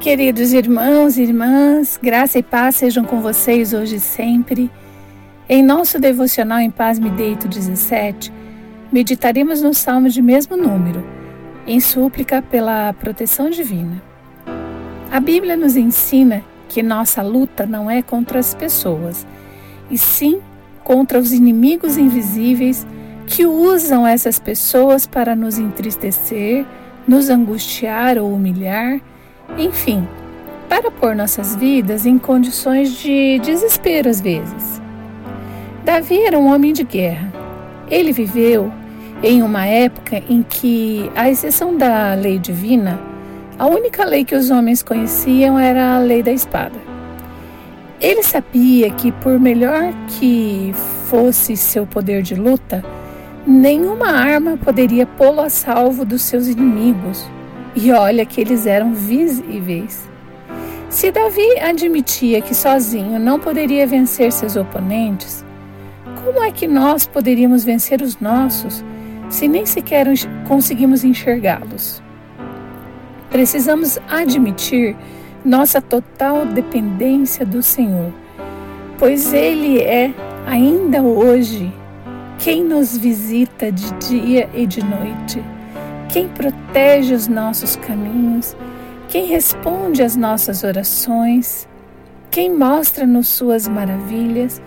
Queridos irmãos e irmãs, graça e paz sejam com vocês hoje e sempre. Em nosso devocional em Paz Me Deito 17, meditaremos no salmo de mesmo número, em súplica pela proteção divina. A Bíblia nos ensina que nossa luta não é contra as pessoas, e sim contra os inimigos invisíveis que usam essas pessoas para nos entristecer, nos angustiar ou humilhar enfim, para pôr nossas vidas em condições de desespero às vezes. Davi era um homem de guerra. Ele viveu em uma época em que, à exceção da lei divina, a única lei que os homens conheciam era a lei da espada. Ele sabia que, por melhor que fosse seu poder de luta, nenhuma arma poderia pô-lo a salvo dos seus inimigos e olha que eles eram visíveis. Se Davi admitia que sozinho não poderia vencer seus oponentes, como é que nós poderíamos vencer os nossos se nem sequer conseguimos enxergá-los? Precisamos admitir nossa total dependência do Senhor, pois Ele é, ainda hoje, quem nos visita de dia e de noite quem protege os nossos caminhos, quem responde às nossas orações, quem mostra-nos suas maravilhas,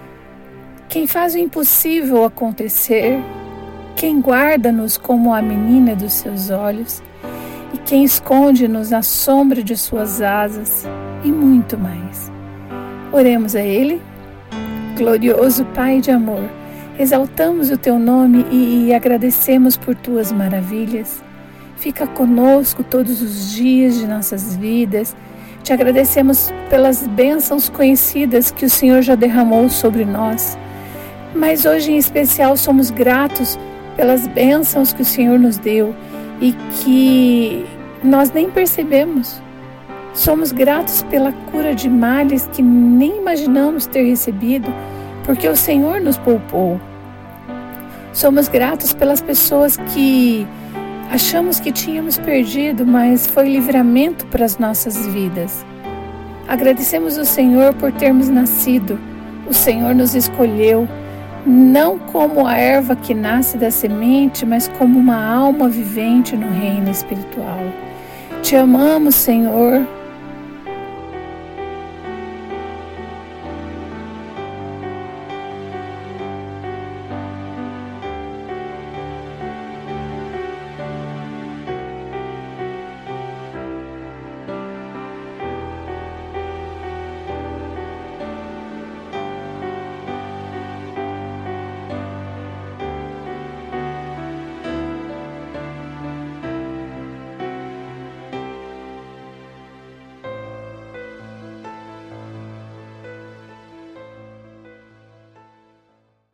quem faz o impossível acontecer, quem guarda-nos como a menina dos seus olhos e quem esconde-nos na sombra de suas asas e muito mais. Oremos a Ele. Glorioso Pai de amor, exaltamos o Teu nome e agradecemos por Tuas maravilhas. Fica conosco todos os dias de nossas vidas. Te agradecemos pelas bênçãos conhecidas que o Senhor já derramou sobre nós. Mas hoje em especial somos gratos pelas bênçãos que o Senhor nos deu e que nós nem percebemos. Somos gratos pela cura de males que nem imaginamos ter recebido, porque o Senhor nos poupou. Somos gratos pelas pessoas que Achamos que tínhamos perdido, mas foi livramento para as nossas vidas. Agradecemos o Senhor por termos nascido. O Senhor nos escolheu, não como a erva que nasce da semente, mas como uma alma vivente no reino espiritual. Te amamos, Senhor,